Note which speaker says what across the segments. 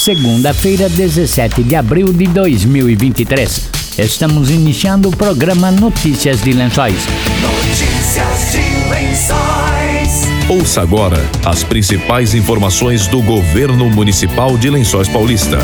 Speaker 1: segunda-feira, 17 de abril de 2023. Estamos iniciando o programa Notícias de Lençóis.
Speaker 2: Notícias de Lençóis.
Speaker 3: Ouça agora as principais informações do governo municipal de Lençóis Paulista.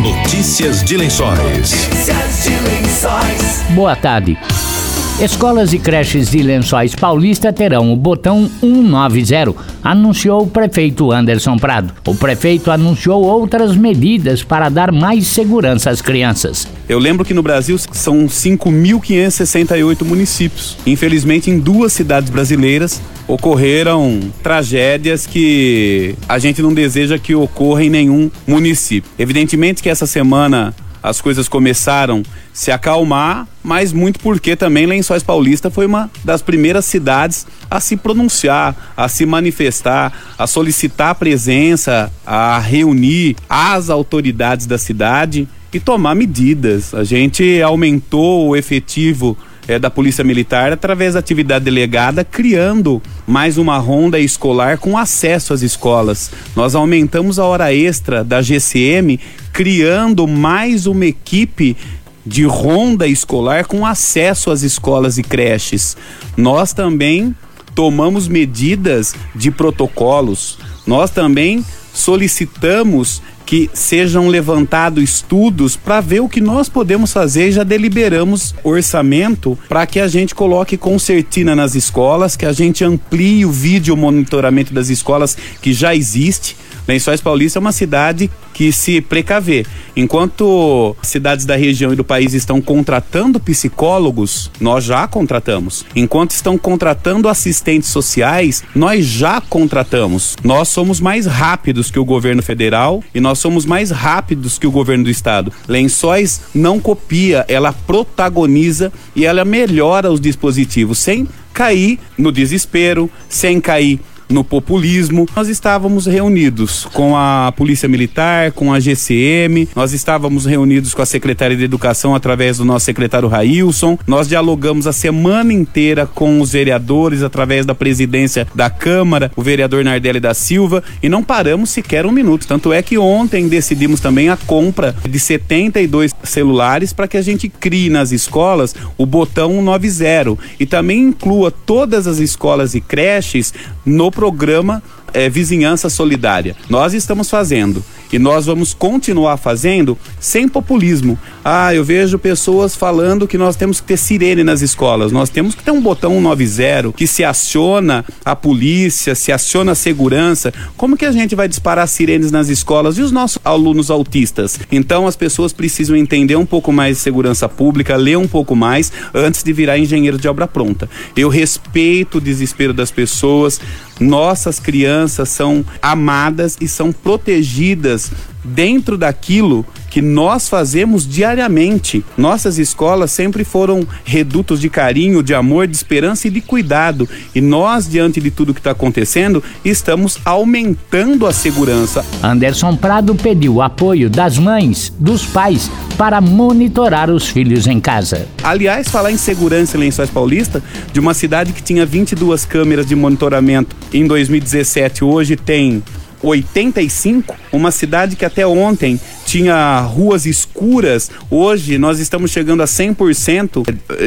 Speaker 3: Notícias de Lençóis.
Speaker 2: Notícias de Lençóis.
Speaker 1: Boa tarde. Escolas e creches de Lençóis Paulista terão o botão 190, anunciou o prefeito Anderson Prado. O prefeito anunciou outras medidas para dar mais segurança às crianças.
Speaker 4: Eu lembro que no Brasil são 5.568 municípios. Infelizmente, em duas cidades brasileiras ocorreram tragédias que a gente não deseja que ocorra em nenhum município. Evidentemente que essa semana as coisas começaram se acalmar, mas muito porque também Lençóis Paulista foi uma das primeiras cidades a se pronunciar, a se manifestar, a solicitar presença, a reunir as autoridades da cidade e tomar medidas. A gente aumentou o efetivo é, da Polícia Militar através da atividade delegada, criando mais uma ronda escolar com acesso às escolas. Nós aumentamos a hora extra da GCM, criando mais uma equipe de ronda escolar com acesso às escolas e creches. Nós também tomamos medidas de protocolos. Nós também solicitamos que sejam levantados estudos para ver o que nós podemos fazer já deliberamos orçamento para que a gente coloque concertina nas escolas, que a gente amplie o vídeo monitoramento das escolas que já existe. Lençóis Paulista é uma cidade que se precaver. Enquanto cidades da região e do país estão contratando psicólogos, nós já contratamos. Enquanto estão contratando assistentes sociais, nós já contratamos. Nós somos mais rápidos que o governo federal e nós somos mais rápidos que o governo do estado. Lençóis não copia, ela protagoniza e ela melhora os dispositivos sem cair no desespero, sem cair no populismo. Nós estávamos reunidos com a Polícia Militar, com a GCM, nós estávamos reunidos com a Secretaria de Educação através do nosso secretário Railson. Nós dialogamos a semana inteira com os vereadores através da presidência da Câmara, o vereador Nardelli da Silva, e não paramos sequer um minuto. Tanto é que ontem decidimos também a compra de 72 celulares para que a gente crie nas escolas o botão 90 e também inclua todas as escolas e creches no programa é, Vizinhança Solidária. Nós estamos fazendo e nós vamos continuar fazendo sem populismo. Ah, eu vejo pessoas falando que nós temos que ter sirene nas escolas. Nós temos que ter um botão 190 que se aciona a polícia, se aciona a segurança. Como que a gente vai disparar sirenes nas escolas e os nossos alunos autistas? Então as pessoas precisam entender um pouco mais de segurança pública, ler um pouco mais antes de virar engenheiro de obra pronta. Eu respeito o desespero das pessoas. Nossas crianças são amadas e são protegidas dentro daquilo que nós fazemos diariamente. Nossas escolas sempre foram redutos de carinho, de amor, de esperança e de cuidado. E nós, diante de tudo que está acontecendo, estamos aumentando a segurança.
Speaker 1: Anderson Prado pediu apoio das mães, dos pais, para monitorar os filhos em casa.
Speaker 4: Aliás, falar em segurança em Lençóis Paulista, de uma cidade que tinha 22 câmeras de monitoramento em 2017, hoje tem 85, uma cidade que até ontem tinha ruas escuras, hoje nós estamos chegando a 100%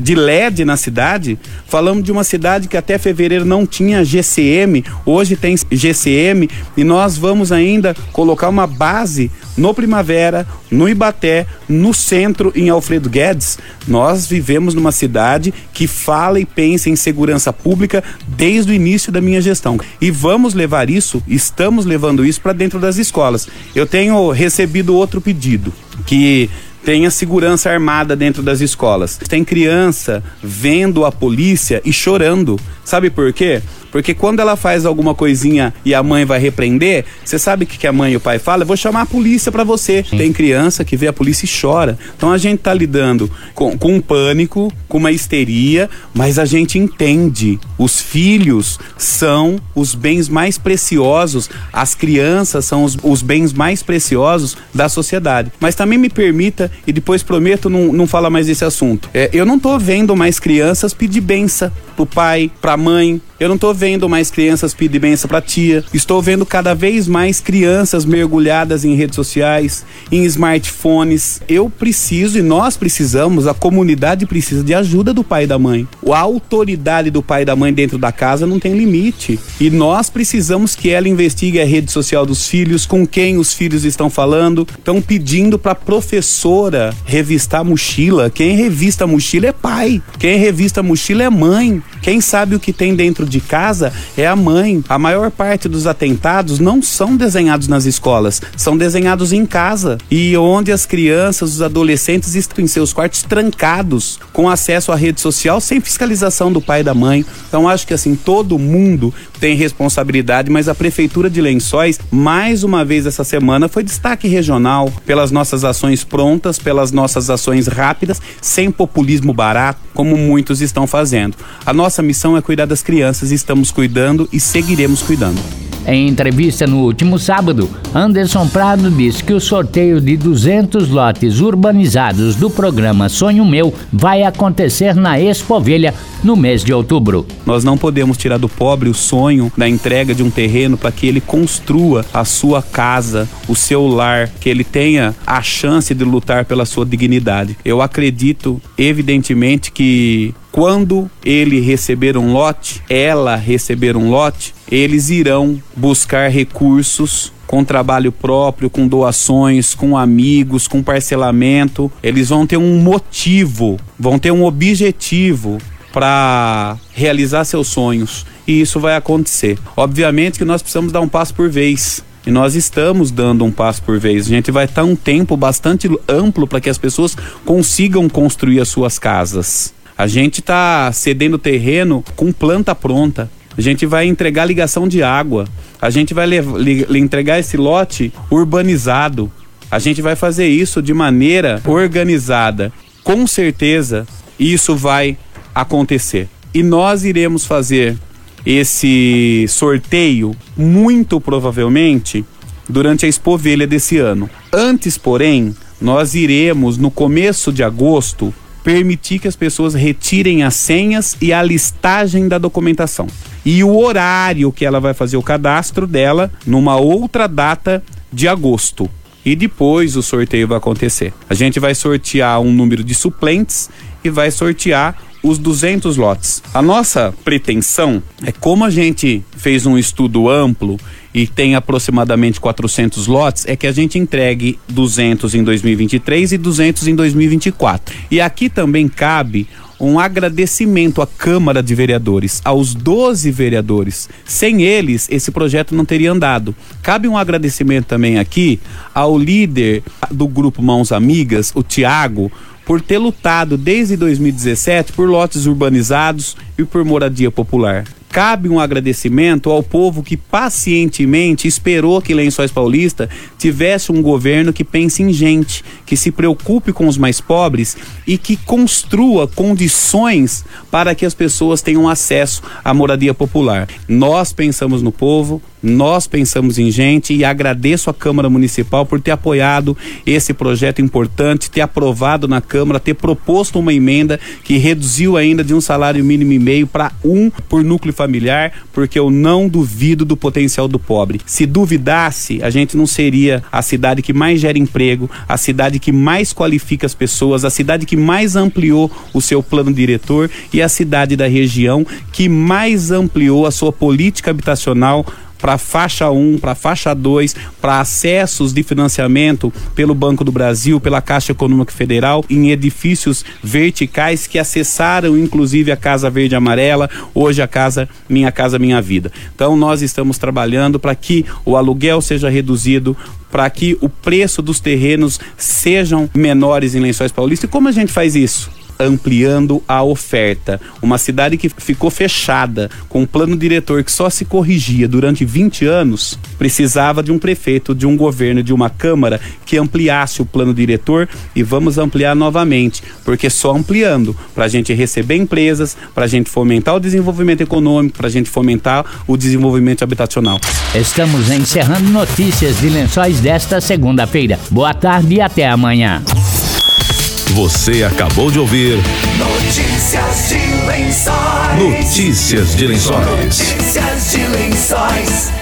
Speaker 4: de LED na cidade. Falamos de uma cidade que até fevereiro não tinha GCM, hoje tem GCM e nós vamos ainda colocar uma base no Primavera, no Ibaté, no centro, em Alfredo Guedes. Nós vivemos numa cidade que fala e pensa em segurança pública desde o início da minha gestão. E vamos levar isso, estamos levando isso para dentro das escolas. Eu tenho recebido outro pedido, que tenha segurança armada dentro das escolas. Tem criança vendo a polícia e chorando. Sabe por quê? Porque quando ela faz alguma coisinha e a mãe vai repreender, você sabe o que, que a mãe e o pai falam? Eu vou chamar a polícia para você. Sim. Tem criança que vê a polícia e chora. Então a gente tá lidando com, com um pânico, com uma histeria, mas a gente entende. Os filhos são os bens mais preciosos, as crianças são os, os bens mais preciosos da sociedade. Mas também me permita, e depois prometo não, não falar mais desse assunto. É, eu não tô vendo mais crianças pedir benção pro pai, pra mãe, Eu não estou vendo mais crianças pedir benção para tia. Estou vendo cada vez mais crianças mergulhadas em redes sociais, em smartphones. Eu preciso e nós precisamos, a comunidade precisa de ajuda do pai e da mãe. A autoridade do pai e da mãe dentro da casa não tem limite. E nós precisamos que ela investigue a rede social dos filhos, com quem os filhos estão falando. Estão pedindo para professora revistar a mochila. Quem revista a mochila é pai. Quem revista a mochila é mãe. Quem sabe o que tem dentro de casa é a mãe. A maior parte dos atentados não são desenhados nas escolas, são desenhados em casa. E onde as crianças, os adolescentes estão em seus quartos trancados, com acesso à rede social, sem fiscalização do pai e da mãe. Então acho que assim, todo mundo tem responsabilidade, mas a Prefeitura de Lençóis, mais uma vez essa semana, foi destaque regional pelas nossas ações prontas, pelas nossas ações rápidas, sem populismo barato, como muitos estão fazendo. A nossa missão é cuidar das crianças, estamos cuidando e seguiremos cuidando.
Speaker 1: Em entrevista no último sábado, Anderson Prado disse que o sorteio de 200 lotes urbanizados do programa Sonho Meu vai acontecer na Expovelha no mês de outubro.
Speaker 4: Nós não podemos tirar do pobre o sonho da entrega de um terreno para que ele construa a sua casa, o seu lar, que ele tenha a chance de lutar pela sua dignidade. Eu acredito, evidentemente, que quando ele receber um lote, ela receber um lote, eles irão buscar recursos com trabalho próprio, com doações, com amigos, com parcelamento. Eles vão ter um motivo, vão ter um objetivo para realizar seus sonhos. E isso vai acontecer. Obviamente que nós precisamos dar um passo por vez. E nós estamos dando um passo por vez. A gente vai estar um tempo bastante amplo para que as pessoas consigam construir as suas casas. A gente está cedendo terreno com planta pronta. A gente vai entregar ligação de água. A gente vai entregar esse lote urbanizado. A gente vai fazer isso de maneira organizada. Com certeza, isso vai acontecer. E nós iremos fazer esse sorteio muito provavelmente durante a Expovelha desse ano. Antes, porém, nós iremos no começo de agosto permitir que as pessoas retirem as senhas e a listagem da documentação. E o horário que ela vai fazer o cadastro dela numa outra data de agosto. E depois o sorteio vai acontecer. A gente vai sortear um número de suplentes e vai sortear os 200 lotes. A nossa pretensão é como a gente fez um estudo amplo e tem aproximadamente 400 lotes, é que a gente entregue 200 em 2023 e 200 em 2024. E aqui também cabe um agradecimento à Câmara de Vereadores, aos 12 vereadores. Sem eles, esse projeto não teria andado. Cabe um agradecimento também aqui ao líder do grupo Mãos Amigas, o Tiago, por ter lutado desde 2017 por lotes urbanizados e por moradia popular cabe um agradecimento ao povo que pacientemente esperou que Lençóis Paulista tivesse um governo que pense em gente, que se preocupe com os mais pobres e que construa condições para que as pessoas tenham acesso à moradia popular. Nós pensamos no povo, nós pensamos em gente e agradeço à Câmara Municipal por ter apoiado esse projeto importante, ter aprovado na Câmara, ter proposto uma emenda que reduziu ainda de um salário mínimo e meio para um por núcleo familiar, porque eu não duvido do potencial do pobre. Se duvidasse, a gente não seria a cidade que mais gera emprego, a cidade que mais qualifica as pessoas, a cidade que mais ampliou o seu plano diretor e a cidade da região que mais ampliou a sua política habitacional para faixa 1, para faixa 2, para acessos de financiamento pelo Banco do Brasil, pela Caixa Econômica Federal, em edifícios verticais que acessaram inclusive a Casa Verde Amarela, hoje a casa Minha Casa Minha Vida. Então nós estamos trabalhando para que o aluguel seja reduzido, para que o preço dos terrenos sejam menores em Lençóis Paulista. E como a gente faz isso? Ampliando a oferta. Uma cidade que ficou fechada, com um plano diretor que só se corrigia durante 20 anos, precisava de um prefeito, de um governo, de uma Câmara que ampliasse o plano diretor e vamos ampliar novamente, porque só ampliando, para a gente receber empresas, para a gente fomentar o desenvolvimento econômico, para a gente fomentar o desenvolvimento habitacional.
Speaker 1: Estamos encerrando notícias de lençóis desta segunda-feira. Boa tarde e até amanhã.
Speaker 3: Você acabou de ouvir
Speaker 2: Notícias de lençóis.
Speaker 3: Notícias de Lençóis.
Speaker 2: Notícias de lençóis.